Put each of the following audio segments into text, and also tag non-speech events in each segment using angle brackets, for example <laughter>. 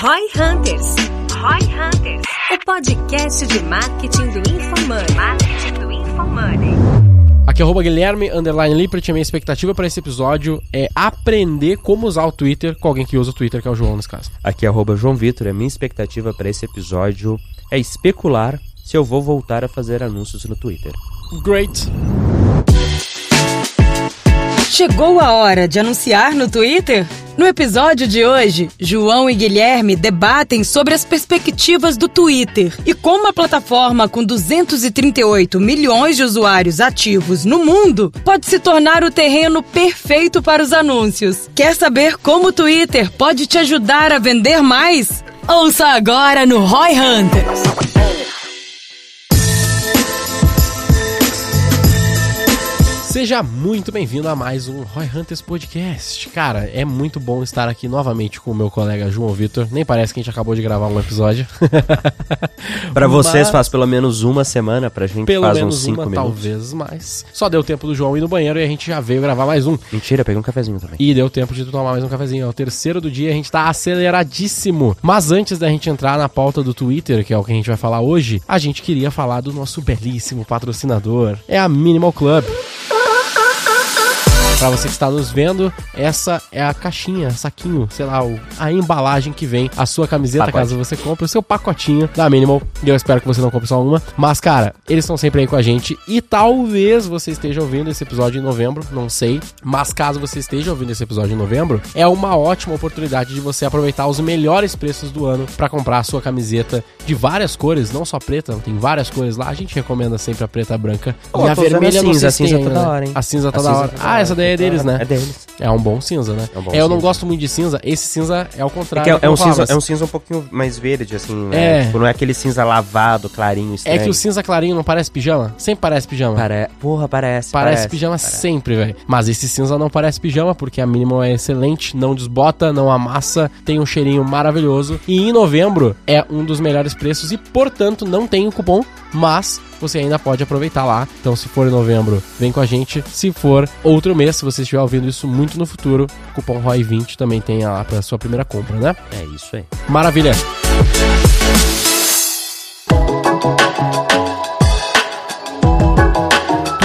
Roy Hunters. Roy Hunters. O podcast de marketing do InfoMoney. Marketing do InfoMoney. Aqui é arroba Guilherme Underline Lippert. A minha expectativa para esse episódio é aprender como usar o Twitter com alguém que usa o Twitter, que é o João nesse caso. Aqui é arroba João Vitor. A minha expectativa para esse episódio é especular se eu vou voltar a fazer anúncios no Twitter. Great. Chegou a hora de anunciar no Twitter? No episódio de hoje, João e Guilherme debatem sobre as perspectivas do Twitter e como a plataforma com 238 milhões de usuários ativos no mundo pode se tornar o terreno perfeito para os anúncios. Quer saber como o Twitter pode te ajudar a vender mais? Ouça agora no Roy Hunters. Seja muito bem-vindo a mais um Roy Hunters Podcast. Cara, é muito bom estar aqui novamente com o meu colega João Vitor. Nem parece que a gente acabou de gravar um episódio. <laughs> Para vocês faz pelo menos uma semana, pra gente Pelo faz menos uns 5 uma, minutos. talvez mais. Só deu tempo do João ir no banheiro e a gente já veio gravar mais um. Mentira, peguei um cafezinho também. E deu tempo de tomar mais um cafezinho. É o terceiro do dia, a gente tá aceleradíssimo. Mas antes da gente entrar na pauta do Twitter, que é o que a gente vai falar hoje, a gente queria falar do nosso belíssimo patrocinador. É a Minimal Club. Pra você que está nos vendo, essa é a caixinha, saquinho, sei lá, a embalagem que vem a sua camiseta, Pacote. caso você compre, o seu pacotinho da Minimal. E eu espero que você não compre só uma. Mas, cara, eles estão sempre aí com a gente. E talvez você esteja ouvindo esse episódio em novembro, não sei. Mas caso você esteja ouvindo esse episódio em novembro, é uma ótima oportunidade de você aproveitar os melhores preços do ano pra comprar a sua camiseta de várias cores, não só preta, tem várias cores lá. A gente recomenda sempre a preta, a branca. Pô, e a vermelha a não cinza, a cinza tem tá ainda, da né? hora, hein? A cinza tá A da cinza hora. tá da Ah, hora, essa daí é da deles, né? É deles. É um bom cinza, né? É um bom eu não cinza. gosto muito de cinza. Esse cinza é o É, contrário. que é, do é um cinza, é um cinza um pouquinho mais verde, assim, É. né? Tipo, não é aquele cinza lavado, clarinho, É estranho. que o cinza clarinho não parece pijama? Sempre parece pijama. Pare... Porra, parece, Parece, pijama sempre, velho. Mas esse cinza não parece pijama, porque a Minimal é excelente, não desbota, não amassa, tem um cheirinho maravilhoso. E em novembro é um dos melhores preços e, portanto, não tem o cupom, mas você ainda pode aproveitar lá. Então, se for em novembro, vem com a gente. Se for outro mês, se você estiver ouvindo isso muito no futuro, o cupom ROI20 também tem lá pra sua primeira compra, né? É isso aí. Maravilha!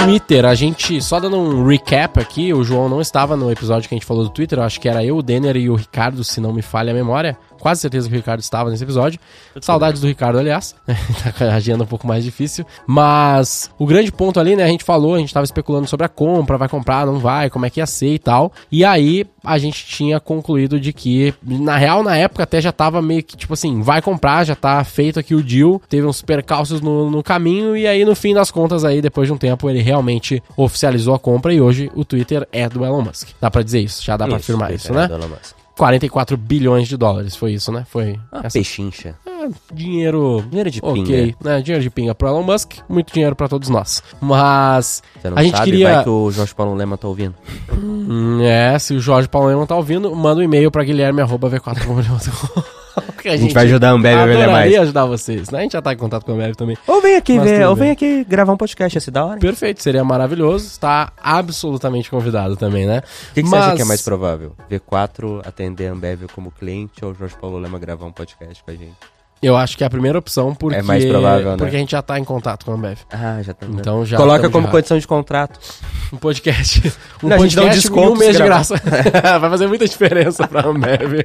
Twitter, a gente, só dando um recap aqui, o João não estava no episódio que a gente falou do Twitter, acho que era eu, o Denner e o Ricardo, se não me falha a memória. Quase certeza que o Ricardo estava nesse episódio. Saudades do Ricardo, aliás. <laughs> tá com a agenda um pouco mais difícil. Mas o grande ponto ali, né? A gente falou, a gente tava especulando sobre a compra, vai comprar, não vai, como é que ia ser e tal. E aí a gente tinha concluído de que, na real, na época até já tava meio que tipo assim, vai comprar, já tá feito aqui o deal. Teve uns percalços no, no caminho. E aí, no fim das contas, aí, depois de um tempo, ele realmente oficializou a compra. E hoje o Twitter é do Elon Musk. Dá pra dizer isso, já dá pra afirmar isso, é né? do Elon Musk. 44 bilhões de dólares, foi isso, né? Foi Uma essa pechincha. é, dinheiro. Dinheiro de ok, pinga. né? Dinheiro de pinga pro Elon Musk, muito dinheiro pra todos nós. Mas Você não a gente sabe, queria. vai que o Jorge Paulo Lema tá ouvindo. Hum, é, se o Jorge Paulo não tá ouvindo, manda um e-mail pra guilherme.v4. <laughs> que A gente vai ajudar a Ambev a vender mais. ajudar vocês, né? A gente já tá em contato com a Ambev também. Ou vem aqui Mas ver, ou vem aqui gravar um podcast, esse da hora. hein? Perfeito, seria maravilhoso. Está absolutamente convidado também, né? O que, que você Mas- acha que é mais provável? V4 atender a Ambev como cliente ou o Jorge Paulo Lema gravar um podcast com a gente? Eu acho que é a primeira opção porque, É mais provável, né? porque a gente já tá em contato com a Ambev. Ah, já tá. Então já Coloca como condição de contrato. <laughs> Um podcast. Um Não, a gente podcast dá um desconto um mês de graça. <laughs> Vai fazer muita diferença pra Ambev.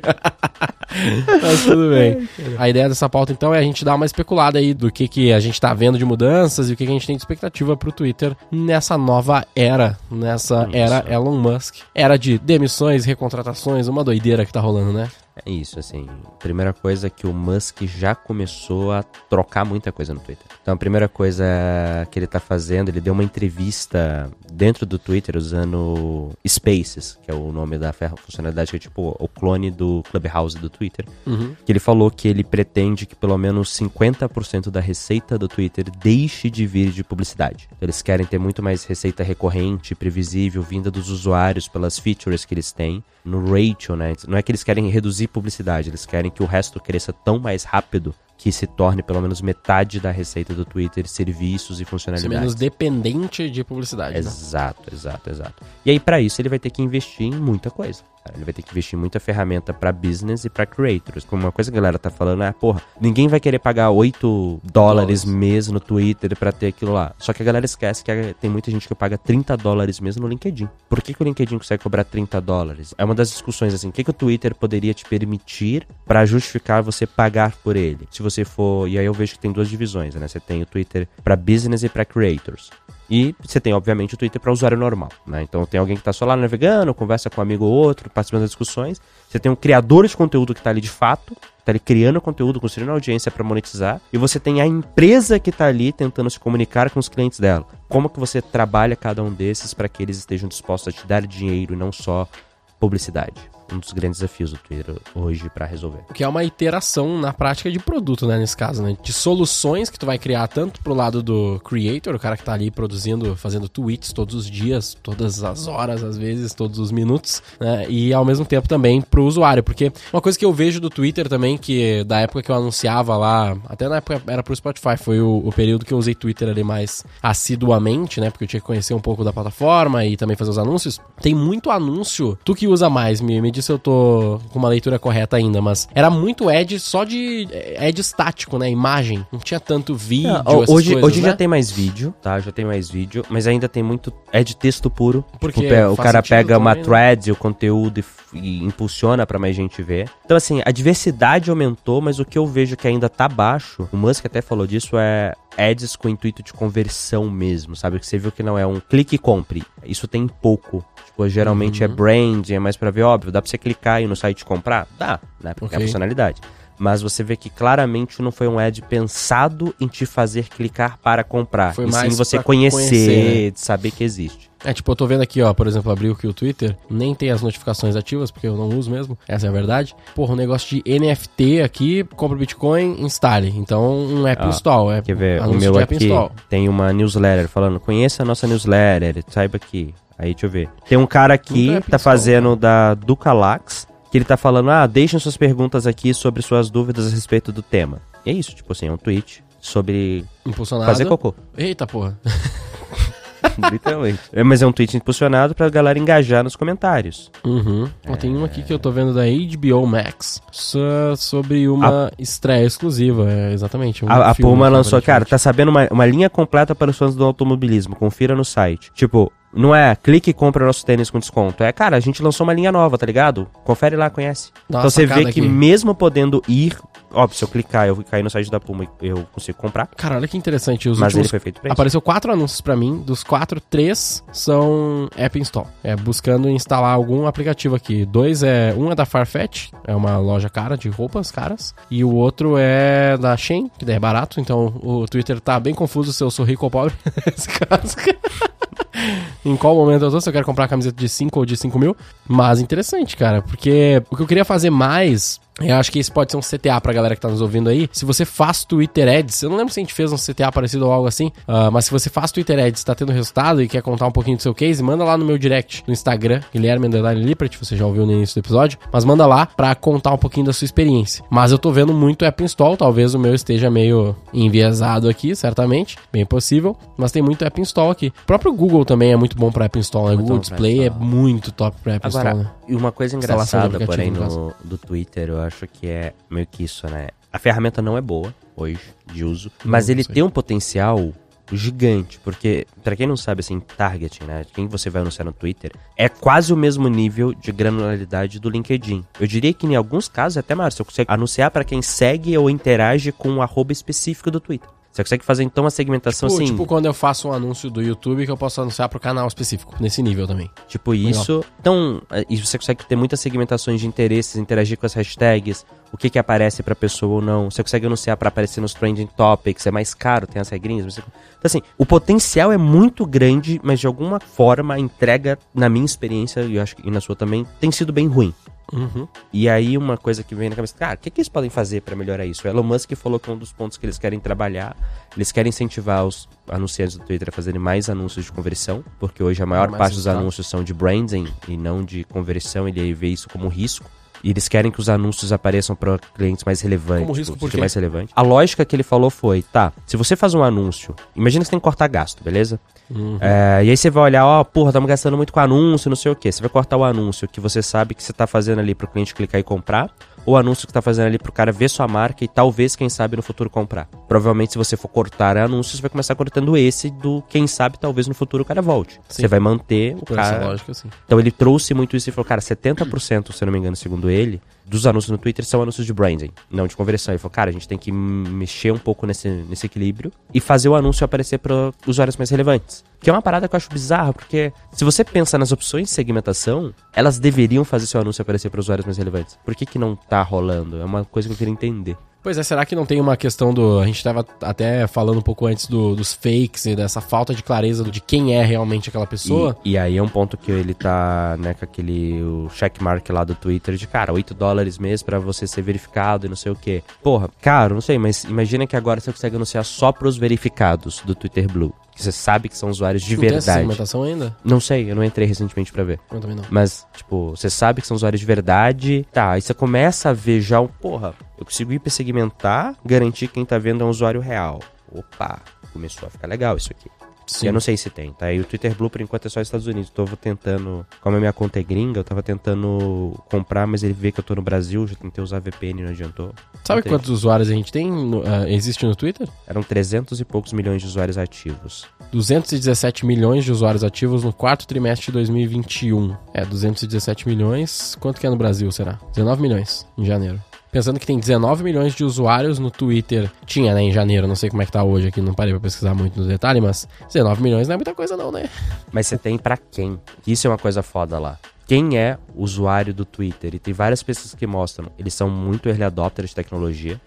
<laughs> Mas tudo bem. A ideia dessa pauta, então, é a gente dar uma especulada aí do que, que a gente tá vendo de mudanças e o que, que a gente tem de expectativa pro Twitter nessa nova era. Nessa era Elon Musk. Era de demissões, recontratações, uma doideira que tá rolando, né? É isso, assim. Primeira coisa é que o Musk já começou a trocar muita coisa no Twitter. Então a primeira coisa que ele tá fazendo, ele deu uma entrevista dentro do Twitter usando Spaces, que é o nome da funcionalidade que é tipo o clone do Clubhouse do Twitter. Uhum. Que ele falou que ele pretende que pelo menos 50% da receita do Twitter deixe de vir de publicidade. Eles querem ter muito mais receita recorrente, previsível, vinda dos usuários pelas features que eles têm. No ratio, né? Não é que eles querem reduzir publicidade, eles querem que o resto cresça tão mais rápido que se torne pelo menos metade da receita do Twitter serviços e Ser funcionalidades. menos dependente de publicidade. né? Exato, exato, exato. E aí, pra isso, ele vai ter que investir em muita coisa. Ele vai ter que investir muita ferramenta para business e para creators. Como uma coisa que a galera tá falando é, porra, ninguém vai querer pagar 8 dólares mês no Twitter para ter aquilo lá. Só que a galera esquece que tem muita gente que paga 30 dólares mesmo no LinkedIn. Por que, que o LinkedIn consegue cobrar 30 dólares? É uma das discussões assim, o que, que o Twitter poderia te permitir para justificar você pagar por ele? Se você for, e aí eu vejo que tem duas divisões, né? Você tem o Twitter para business e para creators. E você tem, obviamente, o Twitter para usuário normal, né? Então tem alguém que está só lá navegando, conversa com um amigo ou outro, participando das discussões. Você tem um criador de conteúdo que está ali de fato, está ali criando conteúdo, construindo audiência para monetizar. E você tem a empresa que está ali tentando se comunicar com os clientes dela. Como que você trabalha cada um desses para que eles estejam dispostos a te dar dinheiro e não só publicidade? Um dos grandes desafios do Twitter hoje para resolver. Que é uma iteração na prática de produto, né, nesse caso, né? De soluções que tu vai criar tanto pro lado do creator, o cara que tá ali produzindo, fazendo tweets todos os dias, todas as horas, às vezes, todos os minutos, né? E ao mesmo tempo também pro usuário, porque uma coisa que eu vejo do Twitter também, que da época que eu anunciava lá, até na época era pro Spotify, foi o, o período que eu usei Twitter ali mais assiduamente, né? Porque eu tinha que conhecer um pouco da plataforma e também fazer os anúncios. Tem muito anúncio. Tu que usa mais, me, me se eu tô com uma leitura correta ainda, mas era muito ad só de ad estático, né? Imagem. Não tinha tanto vídeo, Não, hoje, coisas, hoje né? já tem mais vídeo, tá? Já tem mais vídeo, mas ainda tem muito ad texto puro. Porque tipo, o cara pega uma também, né? thread, o conteúdo e, e impulsiona pra mais gente ver. Então assim, a diversidade aumentou, mas o que eu vejo que ainda tá baixo, o Musk até falou disso, é ads com intuito de conversão mesmo, sabe? Que você viu que não é um clique e compre. Isso tem pouco. Tipo, geralmente é Uhum. brand, é mais pra ver, óbvio, dá pra você clicar e ir no site comprar? Dá, né? Porque é a funcionalidade. Mas você vê que claramente não foi um ad pensado em te fazer clicar para comprar. Foi e sim você conhecer, conhecer, né? de saber que existe. É, tipo, eu tô vendo aqui, ó, por exemplo, abri aqui o Twitter, nem tem as notificações ativas, porque eu não uso mesmo, essa é a verdade. Porra, um negócio de NFT aqui, compra Bitcoin, instale. Então, um app Ó, install, é Quer ver? O meu aqui install. tem uma newsletter falando, conheça a nossa newsletter, saiba aqui. Aí, deixa eu ver. Tem um cara aqui é que tá fazendo da Ducalax, que ele tá falando, ah, deixem suas perguntas aqui sobre suas dúvidas a respeito do tema. E é isso, tipo assim, é um tweet sobre Impulsionado. fazer cocô. Eita, porra. <laughs> <laughs> Literalmente. É, mas é um tweet impulsionado pra galera engajar nos comentários. Uhum. Ó, tem um aqui que eu tô vendo da HBO Max so- sobre uma estreia exclusiva, é, exatamente. um A, a Puma lançou, cara, tá sabendo uma, uma linha completa para os fãs do automobilismo. Confira no site. Tipo, não é clique e compra nosso tênis com desconto. É, cara, a gente lançou uma linha nova, tá ligado? Confere lá, conhece. Dá então você vê que aqui. mesmo podendo ir. Óbvio, se eu clicar, eu cair no site da Puma, eu consigo comprar. Cara, olha que interessante. Os mas ele últimos foi feito pra isso. Apareceu quatro anúncios pra mim. Dos quatro, três são app install. É buscando instalar algum aplicativo aqui. Dois é. Um é da Farfetch, é uma loja cara de roupas caras. E o outro é da Shein, que daí é barato. Então o Twitter tá bem confuso se eu sou rico ou pobre. <laughs> Nesse caso. em qual momento eu tô, se eu quero comprar uma camiseta de 5 ou de 5 mil. Mas interessante, cara, porque o que eu queria fazer mais. Eu acho que esse pode ser um CTA pra galera que tá nos ouvindo aí. Se você faz Twitter Ads, eu não lembro se a gente fez um CTA parecido ou algo assim, ah, mas se você faz Twitter Ads, tá tendo resultado e quer contar um pouquinho do seu case, manda lá no meu direct no Instagram, Guilherme Underline Lippert, você já ouviu no início do episódio, mas manda lá pra contar um pouquinho da sua experiência. Mas eu tô vendo muito app install, talvez o meu esteja meio enviesado aqui, certamente, bem possível, mas tem muito app install aqui. O próprio Google também é muito bom pra app install, né? Muito Google Display é muito top pra app Agora, install, né? e uma coisa engraçada, porém, no, do Twitter, eu acho que é meio que isso, né? A ferramenta não é boa hoje, de uso, mas ele sei. tem um potencial gigante, porque, pra quem não sabe, assim, targeting, né? Quem você vai anunciar no Twitter, é quase o mesmo nível de granularidade do LinkedIn. Eu diria que em alguns casos, até mais, você consegue anunciar pra quem segue ou interage com um arroba específico do Twitter. Você consegue fazer, então, uma segmentação Tipo, assim... tipo quando eu faço um anúncio do YouTube que eu posso anunciar pro canal específico, nesse nível também. Tipo isso. Então, eh, e você consegue ter muitas segmentações de interesses, interagir com as hashtags, o que que aparece pra pessoa ou não. Você consegue anunciar pra aparecer nos trending topics, é mais caro, tem as regrinhas. você- Então, assim, o potencial é muito grande, mas de alguma forma a entrega, na minha experiência, e eu acho que na sua também, tem sido bem ruim. Uhum. E aí uma coisa que vem na cabeça, cara, o que, que eles podem fazer pra melhorar isso? O Elon Musk falou que um dos pontos que eles querem trabalhar, eles querem incentivar os anunciantes do Twitter a fazerem mais anúncios de conversão, porque hoje a maior Mais parte dos anúncios são de branding e não de conversão, ele vê isso como um risco. E eles querem que os anúncios apareçam para clientes mais relevantes. Como risco por quê? mais relevante. A lógica que ele falou foi, tá, se você faz um anúncio, imagina que você tem que cortar gasto, beleza? Uhum. É, e aí você vai olhar, ó, porra, estamos gastando muito com anúncio, não sei o quê. Você vai cortar o anúncio que você sabe que você tá fazendo ali pro cliente clicar e comprar, o anúncio que tá fazendo ali pro cara ver sua marca e talvez, quem sabe, no futuro comprar. Provavelmente, se você for cortar anúncios, você vai começar cortando esse do quem sabe, talvez no futuro o cara volte. Sim. Você vai manter o Por essa cara. lógica, sim. Então ele trouxe muito isso e falou, cara, 70%, se eu não me engano, segundo ele, dos anúncios no Twitter são anúncios de branding, não de conversão. Ele falou, cara, a gente tem que mexer um pouco nesse, nesse equilíbrio e fazer o anúncio aparecer para usuários mais relevantes. Que é uma parada que eu acho bizarra, porque se você pensa nas opções de segmentação, elas deveriam fazer seu anúncio aparecer para usuários mais relevantes. Por que, que não tá rolando? É uma coisa que eu queria entender. Pois é, será que não tem uma questão do. A gente estava até falando um pouco antes do- dos fakes e dessa falta de clareza de quem é realmente aquela pessoa? E, e aí é um ponto que ele tá, né, com aquele o checkmark lá do Twitter de, cara, 8 dólares mês pra você ser verificado e não sei o quê. Porra, caro, não sei, mas imagina que agora você consegue anunciar só pros verificados do Twitter Blue. Que você sabe que são usuários de não tem essa verdade. segmentação ainda? Não sei, eu não entrei recentemente pra ver. Eu também não. Mas, tipo, você sabe que são usuários de verdade. Tá, aí você começa a ver já o. Porra, eu consigo hipersegmentar, garantir que quem tá vendo é um usuário real. Opa, começou a ficar legal isso aqui. Sim. Eu não sei se tem, tá? E o Twitter Blue, por enquanto, é só Estados Unidos. Tô tentando. Como a minha conta é gringa, eu tava tentando comprar, mas ele vê que eu tô no Brasil, já tentei usar VPN e não adiantou. Sabe Não tem. quantos usuários a gente tem? no- ah, existe no Twitter? Eram 300 e poucos milhões de usuários ativos. 217 milhões de usuários ativos no quarto trimestre de 2021. É, 217 milhões. Quanto que é no Brasil, será? 19 milhões em janeiro. Pensando que tem 19 milhões de usuários no Twitter. Tinha, né, em janeiro. Não sei como é que tá hoje aqui, não parei pra pesquisar muito no detalhe, mas 19 milhões não é muita coisa não, né? Mas você tem pra quem? Isso é uma coisa foda lá. Quem é usuário do Twitter? E tem várias pesquisas que mostram. Eles são muito early adopters de tecnologia.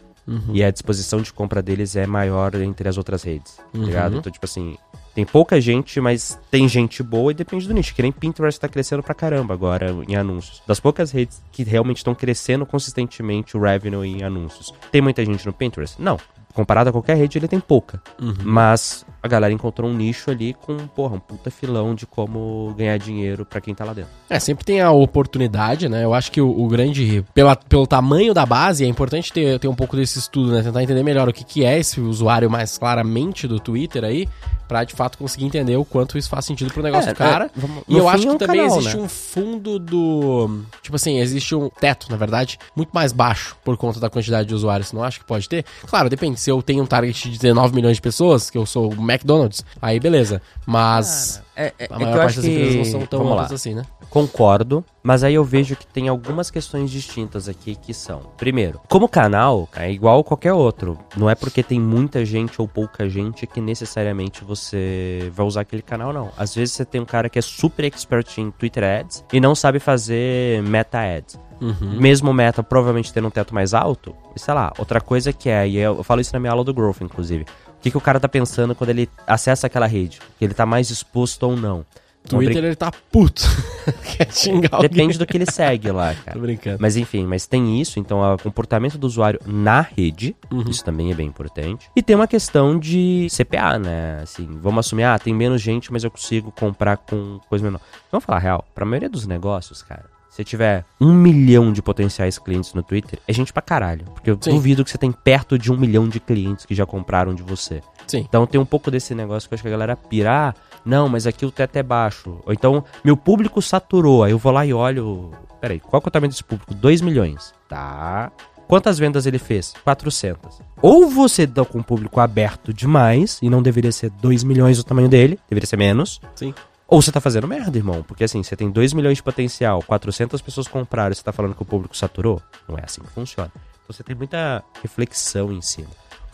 E a disposição de compra deles é maior entre as outras redes. tá Uhum. Ligado? Então, tipo assim, tem pouca gente, mas tem gente boa e depende do nicho. Que nem Pinterest tá crescendo pra caramba agora em anúncios. Das poucas redes que realmente estão crescendo consistentemente o revenue em anúncios. Tem muita gente no Pinterest? Não. Comparado a qualquer rede, ele tem pouca. Mas a galera encontrou um nicho ali com, porra, um puta filão de como ganhar dinheiro pra quem tá lá dentro. É, sempre tem a oportunidade, né? Eu acho que o, o grande. Pela, pelo tamanho da base, é importante ter, ter um pouco desse estudo, né? Tentar entender melhor o que, que é esse usuário mais claramente do Twitter aí, pra de fato conseguir entender o quanto isso faz sentido pro negócio É, do cara. é, vamos- e eu acho é que um também canal, existe né? um fundo do. Tipo assim, existe um teto, na verdade, muito mais baixo por conta da quantidade de usuários. Não acho que pode ter? Claro, depende. Se eu tenho um target de 19 milhões de pessoas, que eu sou o McDonald's, aí beleza. Mas. É, é, a maior parte das empresas não são tão amplas assim, né? Concordo, mas aí eu vejo que tem algumas questões distintas aqui que são. Primeiro, como canal, é igual qualquer outro. Não é porque tem muita gente ou pouca gente que necessariamente você vai usar aquele canal, não. Às vezes você tem um cara que é super expert em Twitter Ads e não sabe fazer Meta Ads. Uhum. Mesmo meta provavelmente tendo um teto mais alto, e sei lá, outra coisa que é, e eu falo isso na minha aula do Growth, inclusive. O que, que o cara tá pensando quando ele acessa aquela rede? Que ele tá mais exposto ou não. Twitter ele tá puto. <laughs> Quer xingar alguém. Depende do que ele segue lá, <laughs> cara. Tô brincando. Mas enfim, mas tem isso, então o comportamento do usuário na rede, Uhum. isso também é bem importante. E tem uma questão de CPA, né? Assim, vamos assumir, ah, tem menos gente, mas eu consigo comprar com coisa menor. Vamos falar a real, pra maioria dos negócios, cara, se tiver um milhão de potenciais clientes no Twitter, é gente pra caralho. Porque eu Sim. duvido que você tem perto de um milhão de clientes que já compraram de você. Sim. Então tem um pouco desse negócio que eu acho que a galera pirar. Não, mas aqui o teto é baixo. Ou então, meu público saturou. Aí eu vou lá e olho. Peraí, qual é o tamanho desse público? 2 milhões. Tá. Quantas vendas ele fez? 400. Ou você dá com o público aberto demais, e não deveria ser 2 milhões o tamanho dele, deveria ser menos. Sim. Ou você tá fazendo merda, irmão. Porque assim, você tem 2 milhões de potencial, 400 pessoas compraram você tá falando que o público saturou? Não é assim que funciona. Então você tem muita reflexão em cima.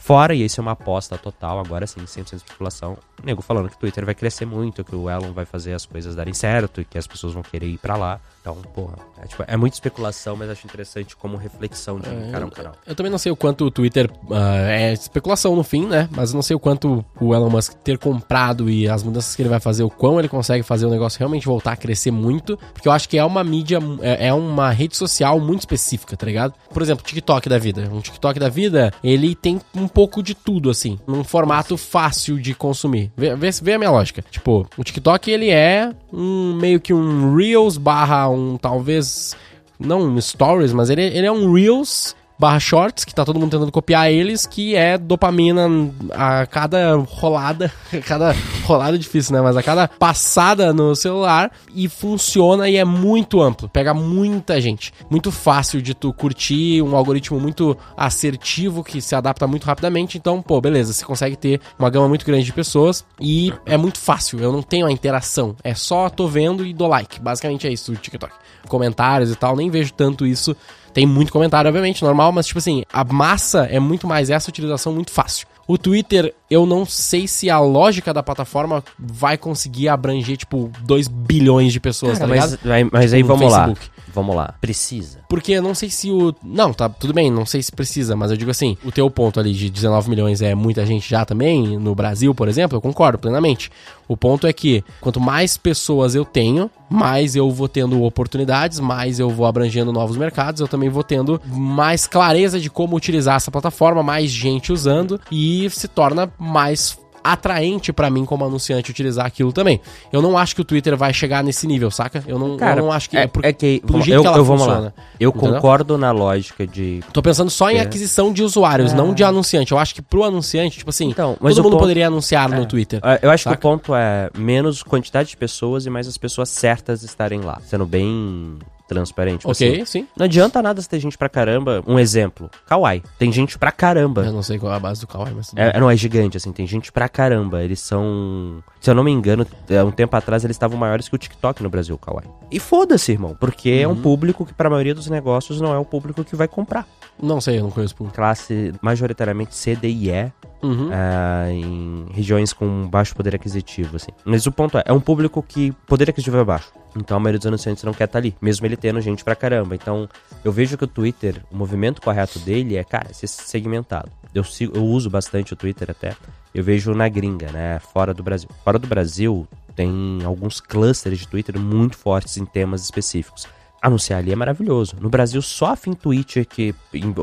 Fora, e isso é uma aposta total, agora sim, 100% de população, nego falando que o Twitter vai crescer muito, que o Elon vai fazer as coisas darem certo, e que as pessoas vão querer ir pra lá. Então, porra, é, tipo, é muita especulação, mas acho interessante como reflexão de encarar um canal. Eu também não sei o quanto o Twitter ah, é especulação no fim, né? Mas eu não sei o quanto o Elon Musk ter comprado e as mudanças que ele vai fazer, o quão ele consegue fazer o negócio realmente voltar a crescer muito. Porque eu acho que é uma mídia, é é uma rede social muito específica, tá ligado? Por exemplo, TikTok da vida. Um TikTok da vida, ele tem um pouco de tudo, assim, num formato fácil de consumir. Vê, vê, vê a minha lógica. Tipo, o TikTok, ele é um meio que um Reels barra um talvez não um stories, mas ele, ele é um Reels barra shorts, que tá todo mundo tentando copiar eles, que é dopamina a cada rolada, a <laughs> cada rolada é difícil, né? Mas a cada passada no celular e funciona e é muito amplo, pega muita gente. Muito fácil de tu curtir, um algoritmo muito assertivo que se adapta muito rapidamente. Então, pô, beleza, você consegue ter uma gama muito grande de pessoas e é muito fácil. Eu não tenho a interação, é só tô vendo e dou like. Basicamente é isso o TikTok. Comentários e tal, nem vejo tanto isso tem muito comentário, obviamente, normal, mas tipo assim, a massa é muito mais essa utilização muito fácil. O Twitter, eu não sei se a lógica da plataforma vai conseguir abranger, tipo, 2 bilhões de pessoas, Cara, tá mas, ligado? mas Tipo, aí vamos lá. Vamos lá. Precisa. Porque eu não sei se o. Não, tá, tudo bem, não sei se precisa, mas eu digo assim, o teu ponto ali de 19 milhões é muita gente já também, no Brasil, por exemplo, eu concordo plenamente. O ponto é que quanto mais pessoas eu tenho, mais eu vou tendo oportunidades, mais eu vou abrangendo novos mercados, eu também vou tendo mais clareza de como utilizar essa plataforma, mais gente usando e se torna mais atraente pra mim como anunciante utilizar aquilo também. Eu não acho que o Twitter vai chegar nesse nível, saca? Eu não, eu não acho que é, por- é que pelo jeito eu, que ela eu vamos funciona. lá. Eu Entendeu? concordo na lógica de Tô pensando só em É. aquisição de usuários, não de anunciante. Eu acho que pro anunciante, tipo assim, Então, mas todo mundo ponto- poderia anunciar no Twitter. Ah, Eu acho Saca? que o ponto é menos quantidade de pessoas e mais as pessoas certas estarem lá. Sendo bem transparente. Ok, assim, sim. não adianta nada se ter gente pra caramba. Um exemplo, Kawaii. Tem gente pra caramba. Eu não sei qual é a base do Kawaii, mas É, bem. não, é gigante, assim, tem gente pra caramba. Eles são. Se eu não me engano, há um tempo atrás eles estavam maiores que o TikTok no Brasil, Kawaii. E foda-se, irmão, porque é um Uhum. público que, pra maioria dos negócios, não é o público que vai comprar. Não sei, eu não conheço por. Classe majoritariamente C, D e E, Uhum. ah, em regiões com baixo poder aquisitivo, assim. Mas o ponto é, é um público que poder aquisitivo é baixo. Então a maioria dos anunciantes não quer estar ali, mesmo ele tendo gente pra caramba. Então eu vejo que o Twitter, o movimento correto dele é, cara, ser segmentado. Eu, sigo, eu uso bastante o Twitter até. Eu vejo na gringa, né? Fora do Brasil. Fora do Brasil, tem alguns clusters de Twitter muito fortes em temas específicos. Anunciar ali é maravilhoso. No Brasil, só a FinTwitch que.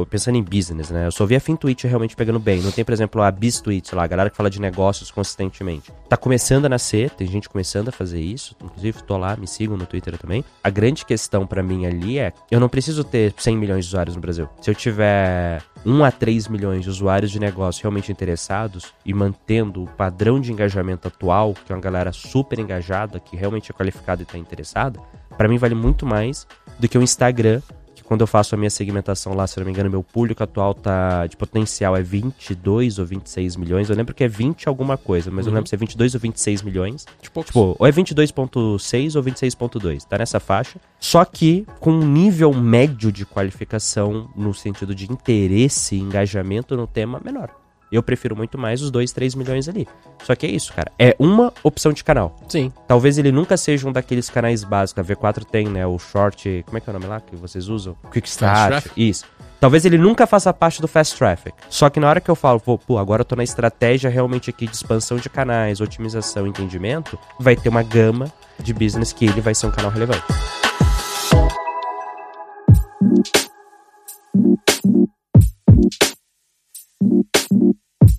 pensando em business, né? Eu só vi a FinTwitch realmente pegando bem. Não tem, por exemplo, a BizTwitch lá, a galera que fala de negócios consistentemente. Tá começando a nascer, tem gente começando a fazer isso. Inclusive, tô lá, me sigam no Twitter também. A grande questão pra mim ali é: eu não preciso ter 100 milhões de usuários no Brasil. Se eu tiver 1 a 3 milhões de usuários de negócio realmente interessados e mantendo o padrão de engajamento atual, que é uma galera super engajada, que realmente é qualificada e tá interessada, Pra mim vale muito mais do que o Instagram, que quando eu faço a minha segmentação lá, se eu não me engano, meu público atual tá de potencial é 22 ou 26 milhões. Eu lembro que é 20 alguma coisa, mas eu não lembro se é 22 ou 26 milhões. Tipo, Tipo, ou é 22.6 ou 26.2, tá nessa faixa. Só que com um nível médio de qualificação no sentido de interesse e engajamento no tema menor. Eu prefiro muito mais os 2, 3 milhões ali. Só que é isso, cara. É uma opção de canal. sim. Talvez ele nunca seja um daqueles canais básicos. A V4 tem, né? O short. Como é que é o nome lá que vocês usam? Quick Start. Traffic? Isso. Talvez ele nunca faça parte do Fast Traffic. Só que na hora que eu falo, pô, agora eu tô na estratégia realmente aqui de expansão de canais, otimização, entendimento, vai ter uma gama de business que ele vai ser um canal relevante.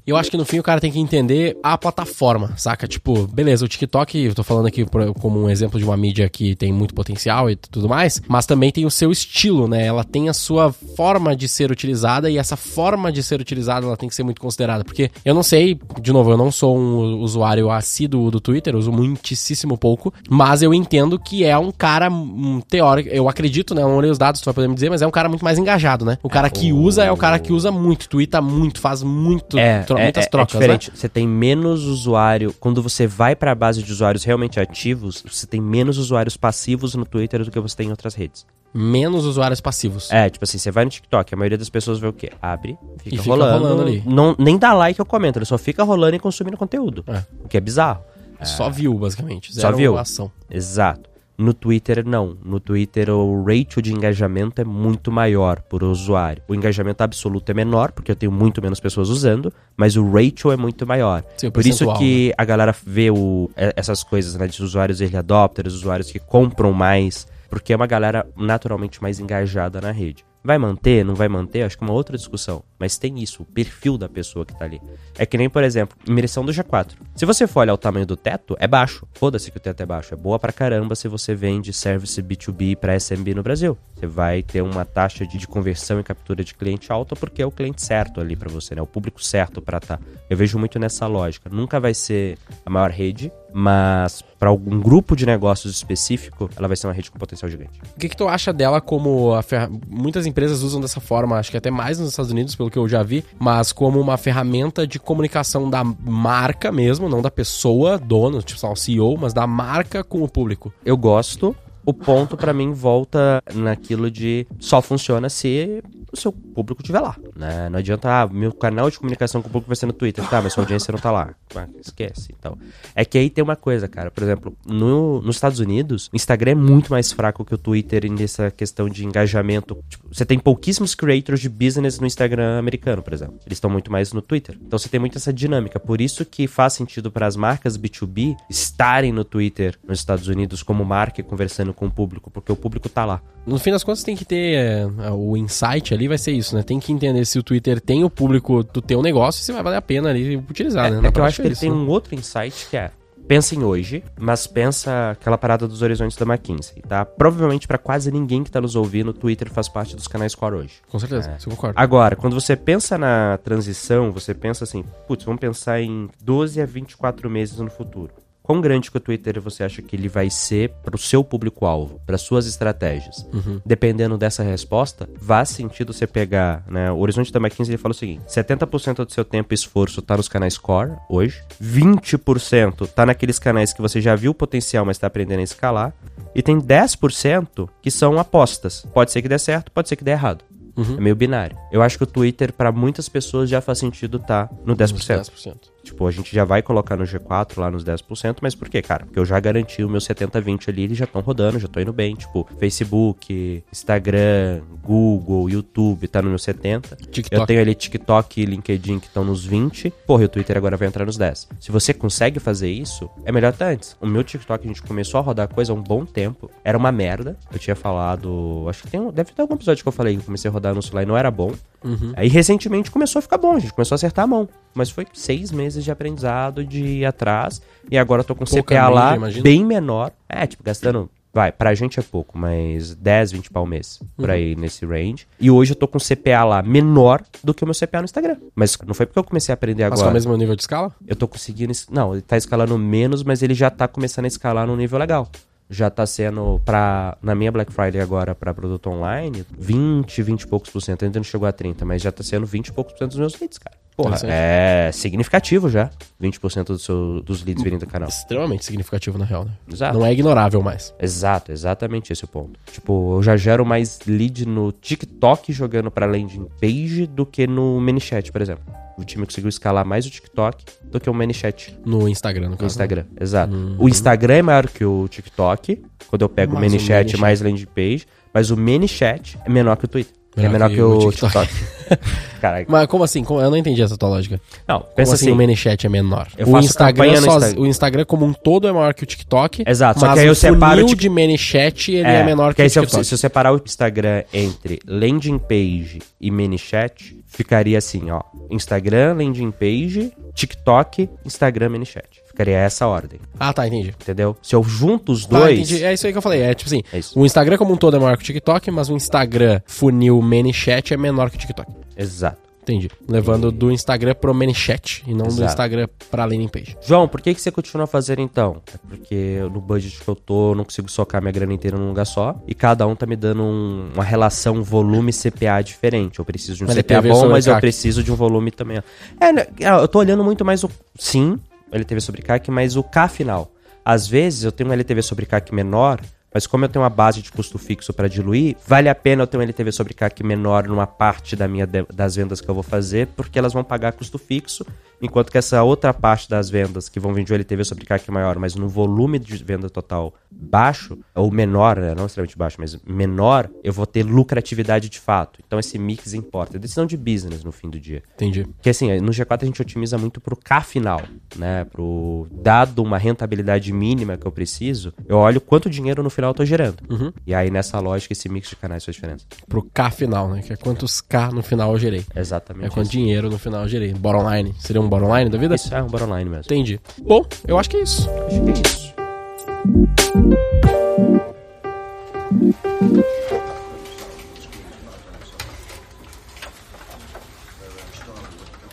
Eu acho que no fim o cara tem que entender a plataforma, saca? Tipo, beleza, o TikTok, eu tô falando aqui como um exemplo de uma mídia que tem muito potencial e tudo mais, mas também tem o seu estilo, né? Ela tem a sua forma de ser utilizada e essa forma de ser utilizada ela tem que ser muito considerada. Porque eu não sei, de novo, eu não sou um usuário assíduo do Twitter, uso muitíssimo pouco, mas eu entendo que é um cara um, teórico, eu acredito, né? Eu não olhei os dados, tu vai poder me dizer, mas é um cara muito mais engajado, né? O cara que usa é o cara que usa muito, twitta muito, faz muito, tro- muitas trocas, é né? diferente. Você tem menos usuário. Quando você vai pra base de usuários realmente ativos, você tem menos usuários passivos no Twitter do que você tem em outras redes. Menos usuários passivos. É, tipo assim, você vai no TikTok, a maioria das pessoas vê o quê? Abre, fica, E fica rolando, rolando ali. Não, nem dá like ou comenta, ele só fica rolando e consumindo conteúdo. É. O que é bizarro. Só viu, basicamente. Só Zero viu. ação. Exato. No Twitter, não. No Twitter, o ratio de engajamento é muito maior por usuário. O engajamento absoluto é menor, porque eu tenho muito menos pessoas usando, mas o ratio é muito maior. Sim, por isso que a galera vê o, é- essas coisas, né, de usuários early adopters, usuários que compram mais, porque é uma galera naturalmente mais engajada na rede. Vai manter, não vai manter? Acho que é uma outra discussão. Mas tem isso, o perfil da pessoa que tá ali. É que nem, por exemplo, imersão do G4. Se você for olhar o tamanho do teto, é baixo. Foda-se que o teto é baixo. É boa pra caramba se você vende service B2B para SMB no Brasil. Você vai ter uma taxa de, de conversão e captura de cliente alta porque é o cliente certo ali para você, né? O público certo para tá. Eu vejo muito nessa lógica. Nunca vai ser a maior rede, mas para algum grupo de negócios específico, ela vai ser uma rede com potencial gigante. O que, que tu acha dela como a ferra... muitas empresas usam dessa forma, acho que até mais nos Estados Unidos, pelo que eu já vi, mas como uma ferramenta de comunicação da marca mesmo, não da pessoa, dono, tipo só o CEO, mas da marca com o público. Eu gosto, o ponto para mim volta naquilo de só funciona se o seu público estiver lá, né? Não adianta, ah, meu canal de comunicação com o público vai ser no Twitter, tá, mas sua audiência não tá lá. Ah, esquece, então. É que aí tem uma coisa, cara, por exemplo, no, nos Estados Unidos, o Instagram é muito mais fraco que o Twitter nessa questão de engajamento. Tipo, você tem pouquíssimos creators de business no Instagram americano, por exemplo. Eles estão muito mais no Twitter. Então você tem muito essa dinâmica. Por isso que faz sentido para as marcas B2B estarem no Twitter nos Estados Unidos como marca conversando com o público, porque o público tá lá. No fim das contas, tem que ter é, o insight ali, vai ser isso, né? Tem que entender se o Twitter tem o público do teu negócio e se vai valer a pena ali utilizar, é, né? É que eu acho que ele tem um outro insight que é pensa em hoje, mas pensa aquela parada dos horizontes da McKinsey, tá? Provavelmente para quase ninguém que tá nos ouvindo, o Twitter faz parte dos canais core hoje. Com certeza, é. concordo. Agora, quando você pensa na transição, você pensa assim, putz, vamos pensar em 12 a 24 meses no futuro. Quão grande que o Twitter você acha que ele vai ser para o seu público-alvo, para suas estratégias? Uhum. Dependendo dessa resposta, faz sentido você pegar, né? O Horizonte da McKinsey ele fala o seguinte: 70% do seu tempo e esforço está nos canais core hoje, 20% está naqueles canais que você já viu o potencial, mas está aprendendo a escalar, e tem 10% que são apostas. Pode ser que dê certo, pode ser que dê errado. Uhum. É meio binário. Eu acho que o Twitter, para muitas pessoas, já faz sentido estar tá no 10%. 10%. Tipo, a gente já vai colocar no G4 lá nos 10%, mas por quê, cara? Porque eu já garanti o meu 70-20 ali, eles já estão rodando, já estão indo bem. Tipo, Facebook, Instagram, Google, YouTube, tá no meu 70. TikTok. Eu tenho ali TikTok e LinkedIn que estão nos 20. Porra, e o Twitter agora vai entrar nos 10. Se você consegue fazer isso, é melhor até antes. O meu TikTok, a gente começou a rodar coisa há um bom tempo. Era uma merda. Eu tinha falado. Acho que tem, deve ter algum episódio que eu falei que eu comecei a rodar no celular e não era bom. Uhum. Aí recentemente começou a ficar bom, a gente começou a acertar a mão. Mas foi seis meses de aprendizado de ir atrás. E agora eu tô com Pouca CPA lá imagina. bem menor. É, tipo, gastando. Vai, pra gente é pouco, mas 10, 20 pau mês por uhum. aí nesse range. E hoje eu tô com CPA lá menor do que o meu CPA no Instagram. Mas não foi porque eu comecei a aprender agora. Mas com o mesmo nível de escala? Eu tô conseguindo. Não, ele tá escalando menos, mas ele já tá começando a escalar num nível legal já tá sendo para na minha Black Friday agora para produto online, 20, 20 e poucos por cento, ainda não chegou a 30, mas já tá sendo 20 e poucos por cento dos meus leads, cara. Porra, é significativo já. 20% do seu, dos leads virem do canal. Extremamente significativo, na real, né? Exato. Não é ignorável mais. Exato, exatamente esse o ponto. Tipo, eu já gero mais lead no TikTok jogando pra landing page do que no ManyChat, por exemplo. O time conseguiu escalar mais o TikTok do que o ManyChat. No Instagram, no caso. No Instagram, né? exato. Uhum. O Instagram é maior que o TikTok, quando eu pego mais o ManyChat mais landing page, mas o ManyChat é menor que o Twitter. É menor que, que o TikTok. TikTok. <laughs> Mas como assim? Eu não entendi essa tua lógica. Não, pensa como assim, assim o ManyChat é menor? o Instagram, só, Instagram. o Instagram como um todo é maior que o TikTok. Exato, só que aí eu separo o de ManyChat ele é, é menor que o TikTok. Se eu separar o Instagram entre landing page e ManyChat, ficaria assim, ó. Instagram, landing page, TikTok, Instagram, ManyChat. Ficaria essa ordem. Ah, tá, entendi. Entendeu? Se eu junto os tá, dois. Entendi. É isso aí que eu falei. É tipo assim: é o Instagram como um todo é maior que o TikTok, mas o Instagram funil ManyChat é menor que o TikTok. Exato. Entendi. Levando do Instagram pro ManyChat e não Exato. do Instagram pra landing page. João, por que, que você continua fazendo então? É porque no budget que eu tô, eu não consigo socar minha grana inteira num lugar só. E cada um tá me dando um, uma relação volume-CPA diferente. Eu preciso de um mas CPA bom, mas eu preciso de um volume também. É, né, eu tô olhando muito mais o. Sim, LTV sobre CAC, mas o K final. Às vezes eu tenho um LTV sobre CAC menor, mas como eu tenho uma base de custo fixo para diluir, vale a pena eu ter um LTV sobre CAC menor numa parte da minha das vendas que eu vou fazer, porque elas vão pagar custo fixo enquanto que essa outra parte das vendas que vão vir de LTV sobre CAC maior, mas no volume de venda total baixo, ou menor, né? não extremamente baixo, mas menor, eu vou ter lucratividade de fato. Então esse mix importa. É decisão de business no fim do dia. Entendi. Porque assim, no G4 a gente otimiza muito pro K final, né? Pro dado uma rentabilidade mínima que eu preciso, eu olho quanto dinheiro no final eu tô gerando. Uhum. E aí nessa lógica esse mix de canais faz diferença. Pro K final, né? Que é quantos K no final eu gerei. Exatamente. É quanto isso. dinheiro no final eu gerei. Bottom line. Seria um bottom line da vida? Isso é um bottom line mesmo. Entendi. Bom, eu acho que é isso. Acho que é isso.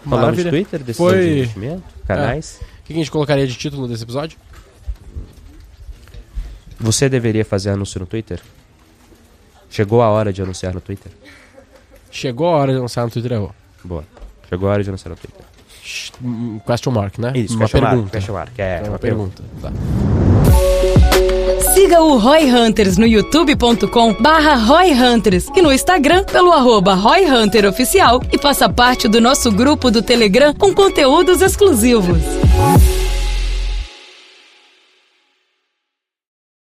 De Maravilha. Twitter, decisão Foi- de investimento, canais. O que a gente colocaria de título desse episódio? Você deveria fazer anúncio no Twitter? Chegou a hora de anunciar no Twitter? Chegou a hora de anunciar no Twitter, errou. Boa. Chegou a hora de anunciar no Twitter. Question mark, né? Isso, uma question mark, pergunta. question mark, é, É uma uma pergunta. Tá. Siga o Roy Hunters no youtube.com barra Roy Hunters e no Instagram pelo arroba Roy Hunter Oficial e faça parte do nosso grupo do Telegram com conteúdos exclusivos.